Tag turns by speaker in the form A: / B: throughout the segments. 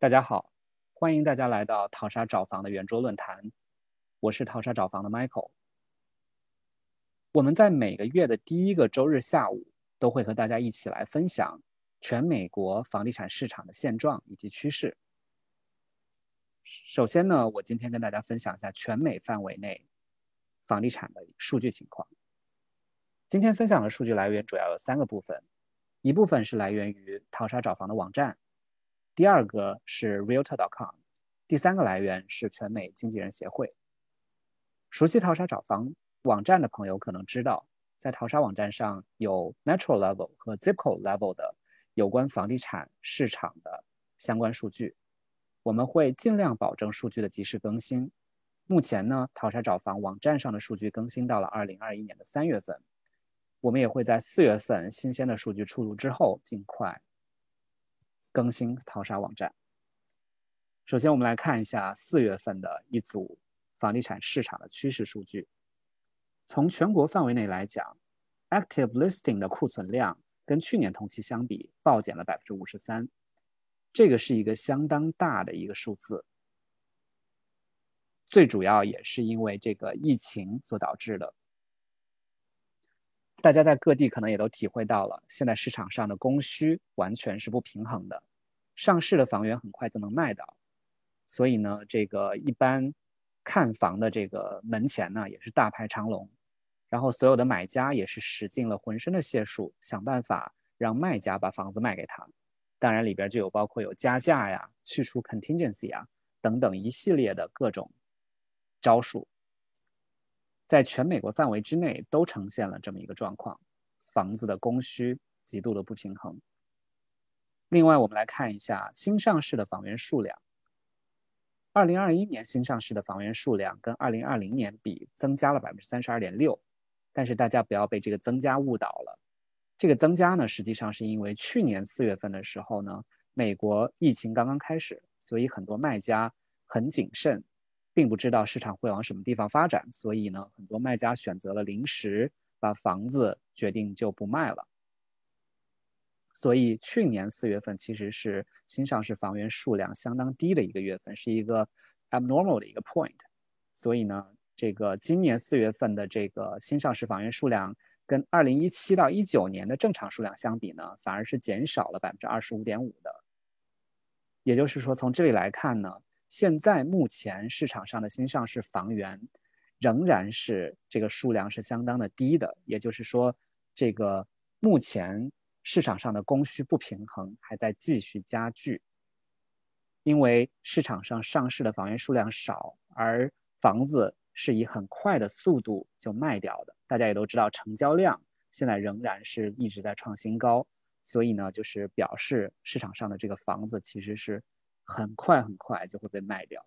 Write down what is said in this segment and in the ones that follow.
A: 大家好，欢迎大家来到淘沙找房的圆桌论坛。我是淘沙找房的 Michael。我们在每个月的第一个周日下午都会和大家一起来分享全美国房地产市场的现状以及趋势。首先呢，我今天跟大家分享一下全美范围内房地产的数据情况。今天分享的数据来源主要有三个部分，一部分是来源于淘沙找房的网站，第二个是 Realtor.com，第三个来源是全美经纪人协会。熟悉淘沙找房网站的朋友可能知道，在淘沙网站上有 Metro Level 和 Zipco Level 的有关房地产市场的相关数据。我们会尽量保证数据的及时更新。目前呢，淘沙找房网站上的数据更新到了二零二一年的三月份。我们也会在四月份新鲜的数据出炉之后，尽快更新淘沙网站。首先，我们来看一下四月份的一组房地产市场的趋势数据。从全国范围内来讲，active listing 的库存量跟去年同期相比暴减了百分之五十三，这个是一个相当大的一个数字。最主要也是因为这个疫情所导致的。大家在各地可能也都体会到了，现在市场上的供需完全是不平衡的，上市的房源很快就能卖到，所以呢，这个一般看房的这个门前呢也是大排长龙，然后所有的买家也是使尽了浑身的解数，想办法让卖家把房子卖给他，当然里边就有包括有加价呀、去除 contingency 啊等等一系列的各种招数。在全美国范围之内都呈现了这么一个状况，房子的供需极度的不平衡。另外，我们来看一下新上市的房源数量。二零二一年新上市的房源数量跟二零二零年比增加了百分之三十二点六，但是大家不要被这个增加误导了。这个增加呢，实际上是因为去年四月份的时候呢，美国疫情刚刚开始，所以很多卖家很谨慎。并不知道市场会往什么地方发展，所以呢，很多卖家选择了临时把房子决定就不卖了。所以去年四月份其实是新上市房源数量相当低的一个月份，是一个 abnormal 的一个 point。所以呢，这个今年四月份的这个新上市房源数量跟二零一七到一九年的正常数量相比呢，反而是减少了百分之二十五点五的。也就是说，从这里来看呢。现在目前市场上的新上市房源仍然是这个数量是相当的低的，也就是说，这个目前市场上的供需不平衡还在继续加剧。因为市场上上市的房源数量少，而房子是以很快的速度就卖掉的。大家也都知道，成交量现在仍然是一直在创新高，所以呢，就是表示市场上的这个房子其实是。很快很快就会被卖掉。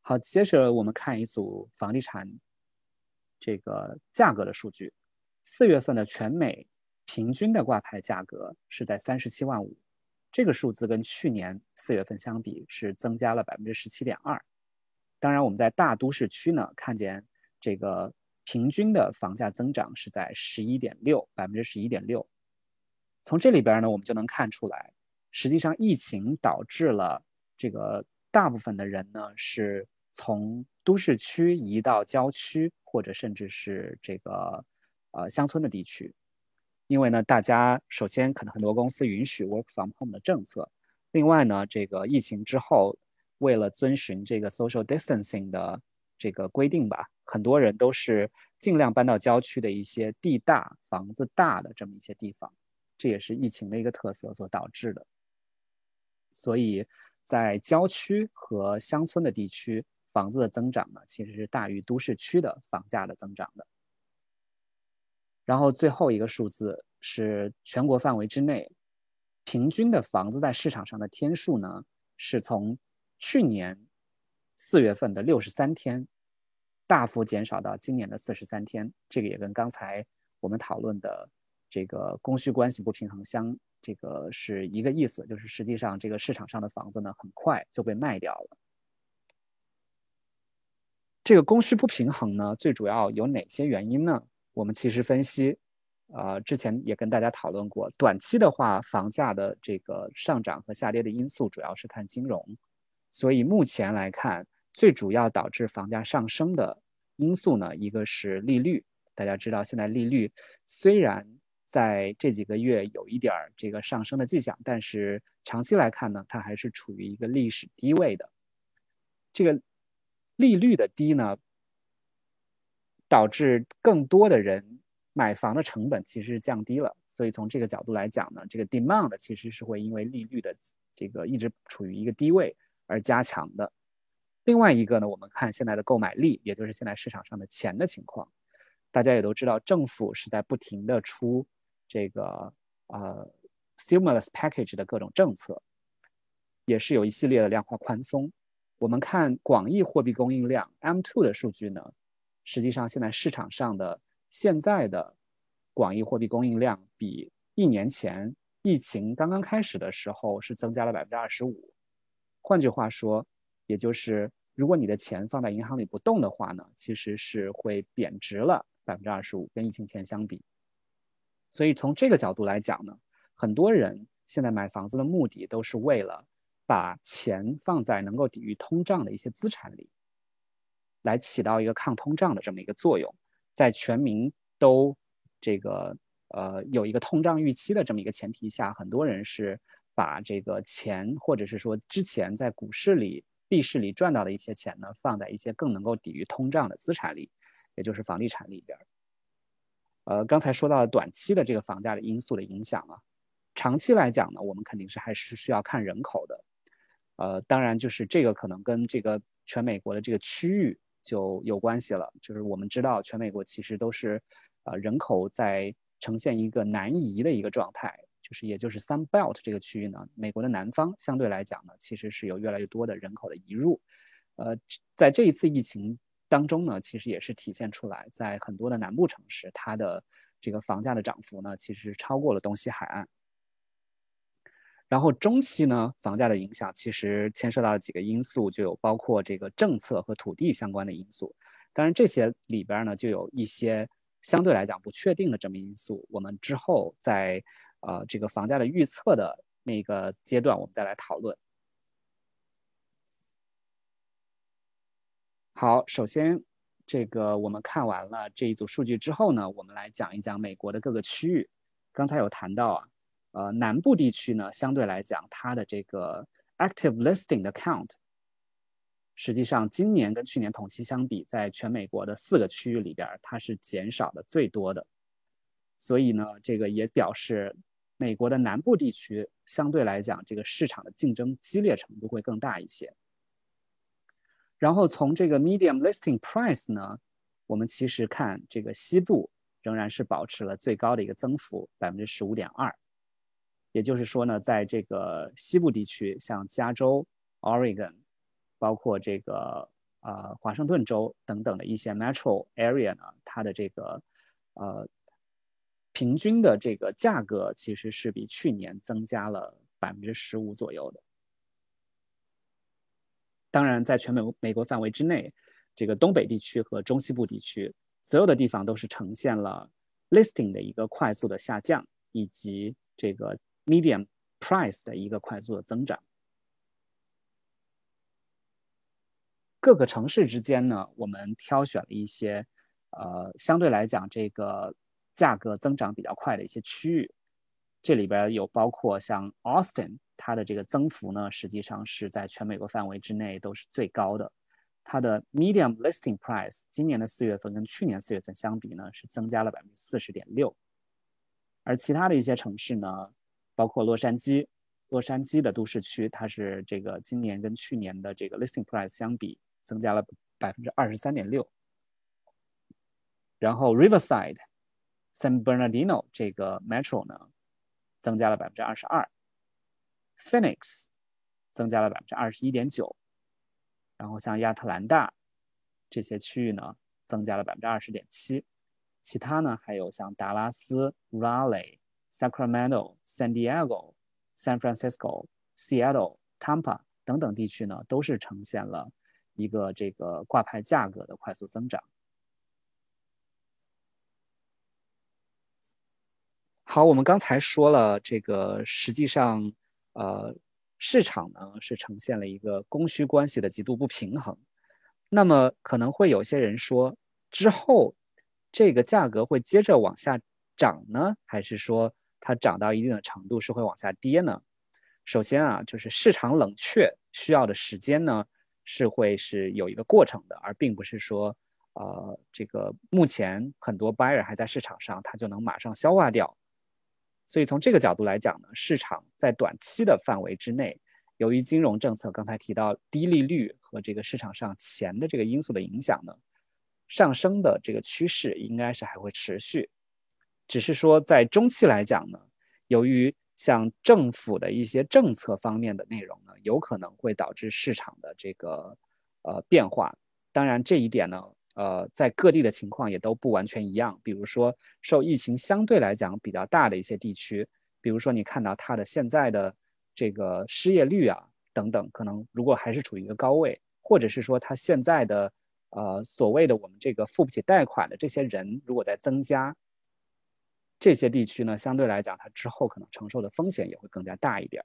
A: 好，接着我们看一组房地产这个价格的数据。四月份的全美平均的挂牌价格是在三十七万五，这个数字跟去年四月份相比是增加了百分之十七点二。当然，我们在大都市区呢，看见这个平均的房价增长是在十一点六百分之十一点六。从这里边呢，我们就能看出来。实际上，疫情导致了这个大部分的人呢是从都市区移到郊区，或者甚至是这个呃乡村的地区。因为呢，大家首先可能很多公司允许 work from home 的政策，另外呢，这个疫情之后，为了遵循这个 social distancing 的这个规定吧，很多人都是尽量搬到郊区的一些地大、房子大的这么一些地方。这也是疫情的一个特色所导致的。所以，在郊区和乡村的地区，房子的增长呢，其实是大于都市区的房价的增长的。然后最后一个数字是全国范围之内，平均的房子在市场上的天数呢，是从去年四月份的六十三天，大幅减少到今年的四十三天。这个也跟刚才我们讨论的这个供需关系不平衡相。这个是一个意思，就是实际上这个市场上的房子呢，很快就被卖掉了。这个供需不平衡呢，最主要有哪些原因呢？我们其实分析，呃，之前也跟大家讨论过，短期的话，房价的这个上涨和下跌的因素主要是看金融，所以目前来看，最主要导致房价上升的因素呢，一个是利率。大家知道，现在利率虽然在这几个月有一点儿这个上升的迹象，但是长期来看呢，它还是处于一个历史低位的。这个利率的低呢，导致更多的人。买房的成本其实是降低了，所以从这个角度来讲呢，这个 demand 其实是会因为利率的这个一直处于一个低位而加强的。另外一个呢，我们看现在的购买力，也就是现在市场上的钱的情况，大家也都知道，政府是在不停的出这个呃 stimulus package 的各种政策，也是有一系列的量化宽松。我们看广义货币供应量 M2 的数据呢，实际上现在市场上的。现在的广义货币供应量比一年前疫情刚刚开始的时候是增加了百分之二十五。换句话说，也就是如果你的钱放在银行里不动的话呢，其实是会贬值了百分之二十五，跟疫情前相比。所以从这个角度来讲呢，很多人现在买房子的目的都是为了把钱放在能够抵御通胀的一些资产里，来起到一个抗通胀的这么一个作用。在全民都这个呃有一个通胀预期的这么一个前提下，很多人是把这个钱，或者是说之前在股市里、币市里赚到的一些钱呢，放在一些更能够抵御通胀的资产里，也就是房地产里边。呃，刚才说到短期的这个房价的因素的影响啊，长期来讲呢，我们肯定是还是需要看人口的。呃，当然就是这个可能跟这个全美国的这个区域。就有关系了，就是我们知道全美国其实都是，呃，人口在呈现一个南移的一个状态，就是也就是 Sun Belt 这个区域呢，美国的南方相对来讲呢，其实是有越来越多的人口的移入，呃，在这一次疫情当中呢，其实也是体现出来，在很多的南部城市，它的这个房价的涨幅呢，其实超过了东西海岸。然后中期呢，房价的影响其实牵涉到了几个因素，就有包括这个政策和土地相关的因素。当然，这些里边呢，就有一些相对来讲不确定的这么因素。我们之后在呃这个房价的预测的那个阶段，我们再来讨论。好，首先这个我们看完了这一组数据之后呢，我们来讲一讲美国的各个区域。刚才有谈到啊。呃，南部地区呢，相对来讲，它的这个 active listing 的 count，实际上今年跟去年同期相比，在全美国的四个区域里边，它是减少的最多的。所以呢，这个也表示美国的南部地区相对来讲，这个市场的竞争激烈程度会更大一些。然后从这个 medium listing price 呢，我们其实看这个西部仍然是保持了最高的一个增幅，百分之十五点二。也就是说呢，在这个西部地区，像加州、Oregon，包括这个呃华盛顿州等等的一些 Metro area 呢，它的这个呃平均的这个价格其实是比去年增加了百分之十五左右的。当然，在全美美国范围之内，这个东北地区和中西部地区所有的地方都是呈现了 listing 的一个快速的下降，以及这个。Medium price 的一个快速的增长，各个城市之间呢，我们挑选了一些，呃，相对来讲这个价格增长比较快的一些区域，这里边有包括像 Austin，它的这个增幅呢，实际上是在全美国范围之内都是最高的，它的 medium listing price 今年的四月份跟去年四月份相比呢，是增加了百分之四十点六，而其他的一些城市呢。包括洛杉矶，洛杉矶的都市区，它是这个今年跟去年的这个 listing price 相比增加了百分之二十三点六。然后 Riverside、San Bernardino 这个 metro 呢，增加了百分之二十二。Phoenix 增加了百分之二十一点九。然后像亚特兰大这些区域呢，增加了百分之二十点七。其他呢，还有像达拉斯、Raleigh。Sacramento、San Diego、San Francisco、Seattle、Tampa 等等地区呢，都是呈现了一个这个挂牌价格的快速增长。好，我们刚才说了，这个实际上，呃，市场呢是呈现了一个供需关系的极度不平衡。那么可能会有些人说，之后这个价格会接着往下涨呢，还是说它涨到一定的程度是会往下跌呢？首先啊，就是市场冷却需要的时间呢，是会是有一个过程的，而并不是说，呃，这个目前很多 buyer 还在市场上，它就能马上消化掉。所以从这个角度来讲呢，市场在短期的范围之内，由于金融政策刚才提到低利率和这个市场上钱的这个因素的影响呢，上升的这个趋势应该是还会持续。只是说在中期来讲呢，由于像政府的一些政策方面的内容呢，有可能会导致市场的这个呃变化。当然，这一点呢，呃，在各地的情况也都不完全一样。比如说，受疫情相对来讲比较大的一些地区，比如说你看到它的现在的这个失业率啊等等，可能如果还是处于一个高位，或者是说它现在的呃所谓的我们这个付不起贷款的这些人如果在增加。这些地区呢，相对来讲，它之后可能承受的风险也会更加大一点，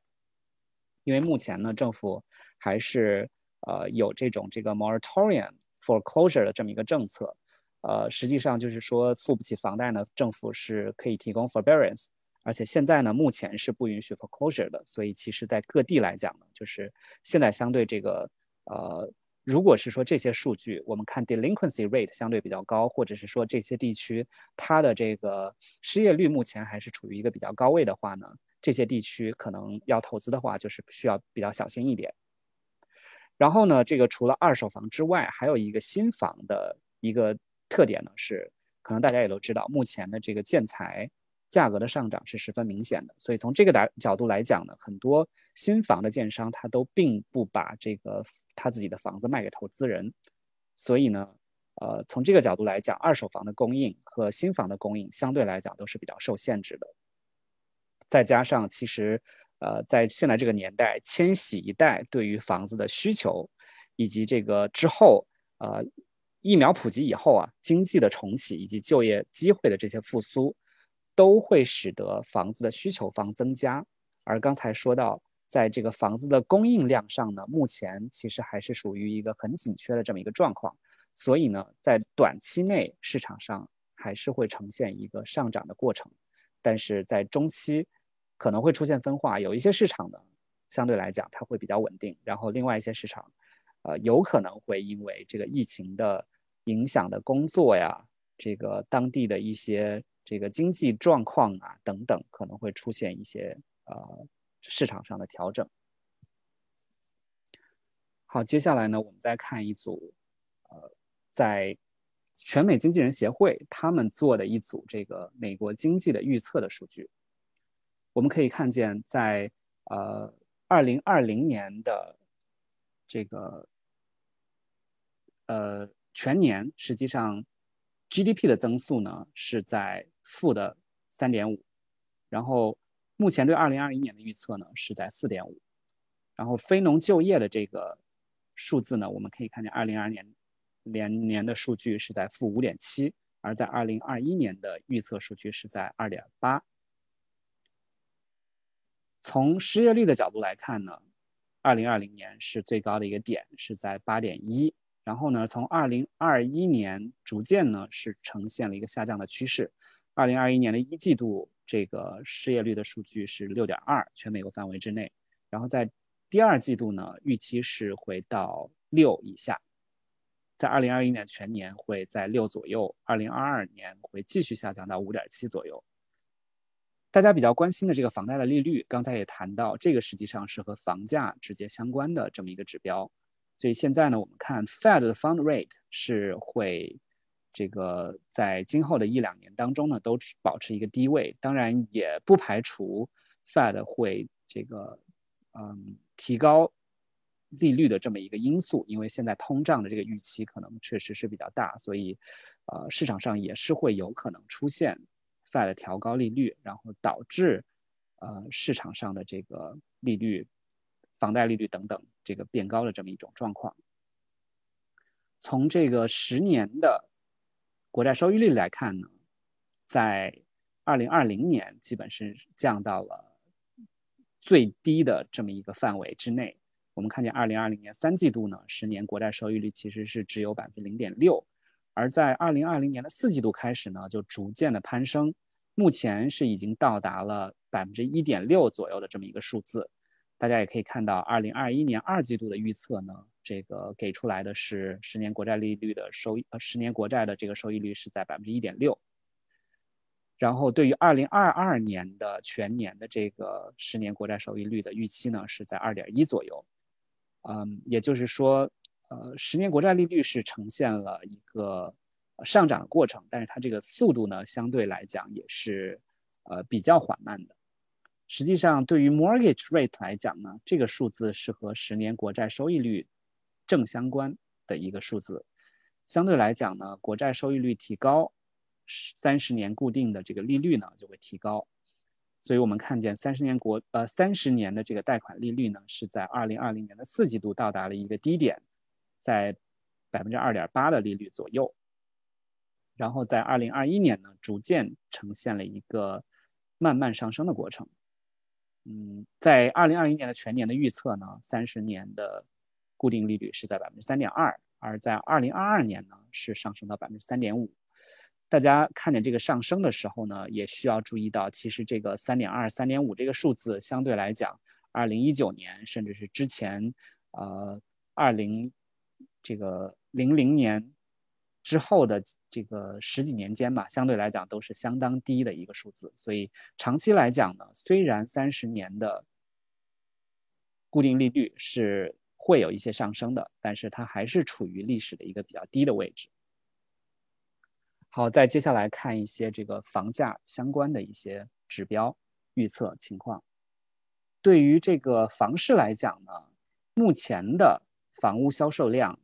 A: 因为目前呢，政府还是呃有这种这个 moratorium foreclosure 的这么一个政策，呃，实际上就是说付不起房贷呢，政府是可以提供 forbearance，而且现在呢，目前是不允许 foreclosure 的，所以其实在各地来讲呢，就是现在相对这个呃。如果是说这些数据，我们看 delinquency rate 相对比较高，或者是说这些地区它的这个失业率目前还是处于一个比较高位的话呢，这些地区可能要投资的话，就是需要比较小心一点。然后呢，这个除了二手房之外，还有一个新房的一个特点呢，是可能大家也都知道，目前的这个建材。价格的上涨是十分明显的，所以从这个打角度来讲呢，很多新房的建商他都并不把这个他自己的房子卖给投资人，所以呢，呃，从这个角度来讲，二手房的供应和新房的供应相对来讲都是比较受限制的。再加上其实，呃，在现在这个年代，千禧一代对于房子的需求，以及这个之后，呃，疫苗普及以后啊，经济的重启以及就业机会的这些复苏。都会使得房子的需求方增加，而刚才说到，在这个房子的供应量上呢，目前其实还是属于一个很紧缺的这么一个状况，所以呢，在短期内市场上还是会呈现一个上涨的过程，但是在中期可能会出现分化，有一些市场呢相对来讲它会比较稳定，然后另外一些市场，呃，有可能会因为这个疫情的影响的工作呀，这个当地的一些。这个经济状况啊，等等，可能会出现一些呃市场上的调整。好，接下来呢，我们再看一组，呃，在全美经纪人协会他们做的一组这个美国经济的预测的数据。我们可以看见，在呃二零二零年的这个呃全年，实际上 GDP 的增速呢是在。负的三点五，然后目前对二零二一年的预测呢是在四点五，然后非农就业的这个数字呢，我们可以看见二零二二年连年的数据是在负五点七，而在二零二一年的预测数据是在二点八。从失业率的角度来看呢，二零二零年是最高的一个点，是在八点一，然后呢，从二零二一年逐渐呢是呈现了一个下降的趋势。二零二一年的一季度，这个失业率的数据是六点二，全美国范围之内。然后在第二季度呢，预期是回到六以下。在二零二一年全年会在六左右，二零二二年会继续下降到五点七左右。大家比较关心的这个房贷的利率，刚才也谈到，这个实际上是和房价直接相关的这么一个指标。所以现在呢，我们看 Fed 的 Fund Rate 是会。这个在今后的一两年当中呢，都保持一个低位，当然也不排除 Fed 会这个嗯提高利率的这么一个因素，因为现在通胀的这个预期可能确实是比较大，所以呃市场上也是会有可能出现 Fed 调高利率，然后导致呃市场上的这个利率、房贷利率等等这个变高的这么一种状况。从这个十年的。国债收益率来看呢，在二零二零年基本是降到了最低的这么一个范围之内。我们看见二零二零年三季度呢，十年国债收益率其实是只有百分之零点六，而在二零二零年的四季度开始呢，就逐渐的攀升，目前是已经到达了百分之一点六左右的这么一个数字。大家也可以看到，二零二一年二季度的预测呢。这个给出来的是十年国债利率的收益，呃，十年国债的这个收益率是在百分之一点六。然后对于二零二二年的全年的这个十年国债收益率的预期呢，是在二点一左右。嗯，也就是说，呃，十年国债利率是呈现了一个上涨的过程，但是它这个速度呢，相对来讲也是呃比较缓慢的。实际上，对于 mortgage rate 来讲呢，这个数字是和十年国债收益率。正相关的一个数字，相对来讲呢，国债收益率提高，三十年固定的这个利率呢就会提高，所以我们看见三十年国呃三十年的这个贷款利率呢是在二零二零年的四季度到达了一个低点，在百分之二点八的利率左右，然后在二零二一年呢逐渐呈现了一个慢慢上升的过程，嗯，在二零二一年的全年的预测呢，三十年的。固定利率是在百分之三点二，而在二零二二年呢是上升到百分之三点五。大家看见这个上升的时候呢，也需要注意到，其实这个三点二、三点五这个数字相对来讲，二零一九年甚至是之前，呃，二零这个零零年之后的这个十几年间吧，相对来讲都是相当低的一个数字。所以长期来讲呢，虽然三十年的固定利率是会有一些上升的，但是它还是处于历史的一个比较低的位置。好，再接下来看一些这个房价相关的一些指标预测情况。对于这个房市来讲呢，目前的房屋销售量，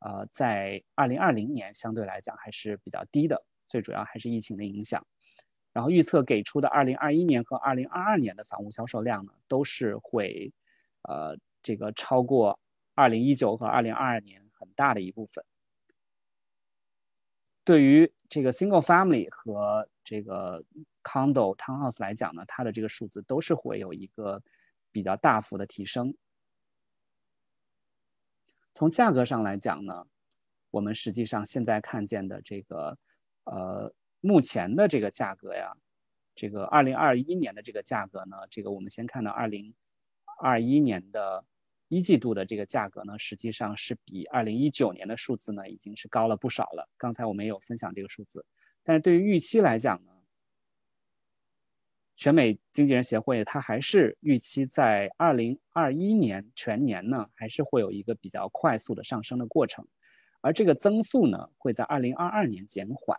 A: 呃，在二零二零年相对来讲还是比较低的，最主要还是疫情的影响。然后预测给出的二零二一年和二零二二年的房屋销售量呢，都是会，呃。这个超过二零一九和二零二二年很大的一部分。对于这个 single family 和这个 condo townhouse 来讲呢，它的这个数字都是会有一个比较大幅的提升。从价格上来讲呢，我们实际上现在看见的这个呃目前的这个价格呀，这个二零二一年的这个价格呢，这个我们先看到二零二一年的。一季度的这个价格呢，实际上是比二零一九年的数字呢，已经是高了不少了。刚才我们也有分享这个数字，但是对于预期来讲呢，全美经纪人协会它还是预期在二零二一年全年呢，还是会有一个比较快速的上升的过程，而这个增速呢，会在二零二二年减缓，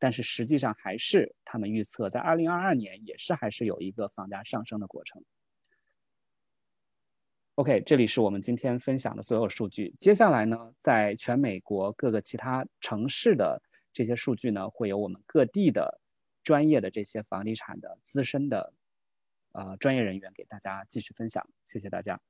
A: 但是实际上还是他们预测在二零二二年也是还是有一个房价上升的过程。OK，这里是我们今天分享的所有数据。接下来呢，在全美国各个其他城市的这些数据呢，会有我们各地的专业的这些房地产的资深的呃专业人员给大家继续分享。谢谢大家。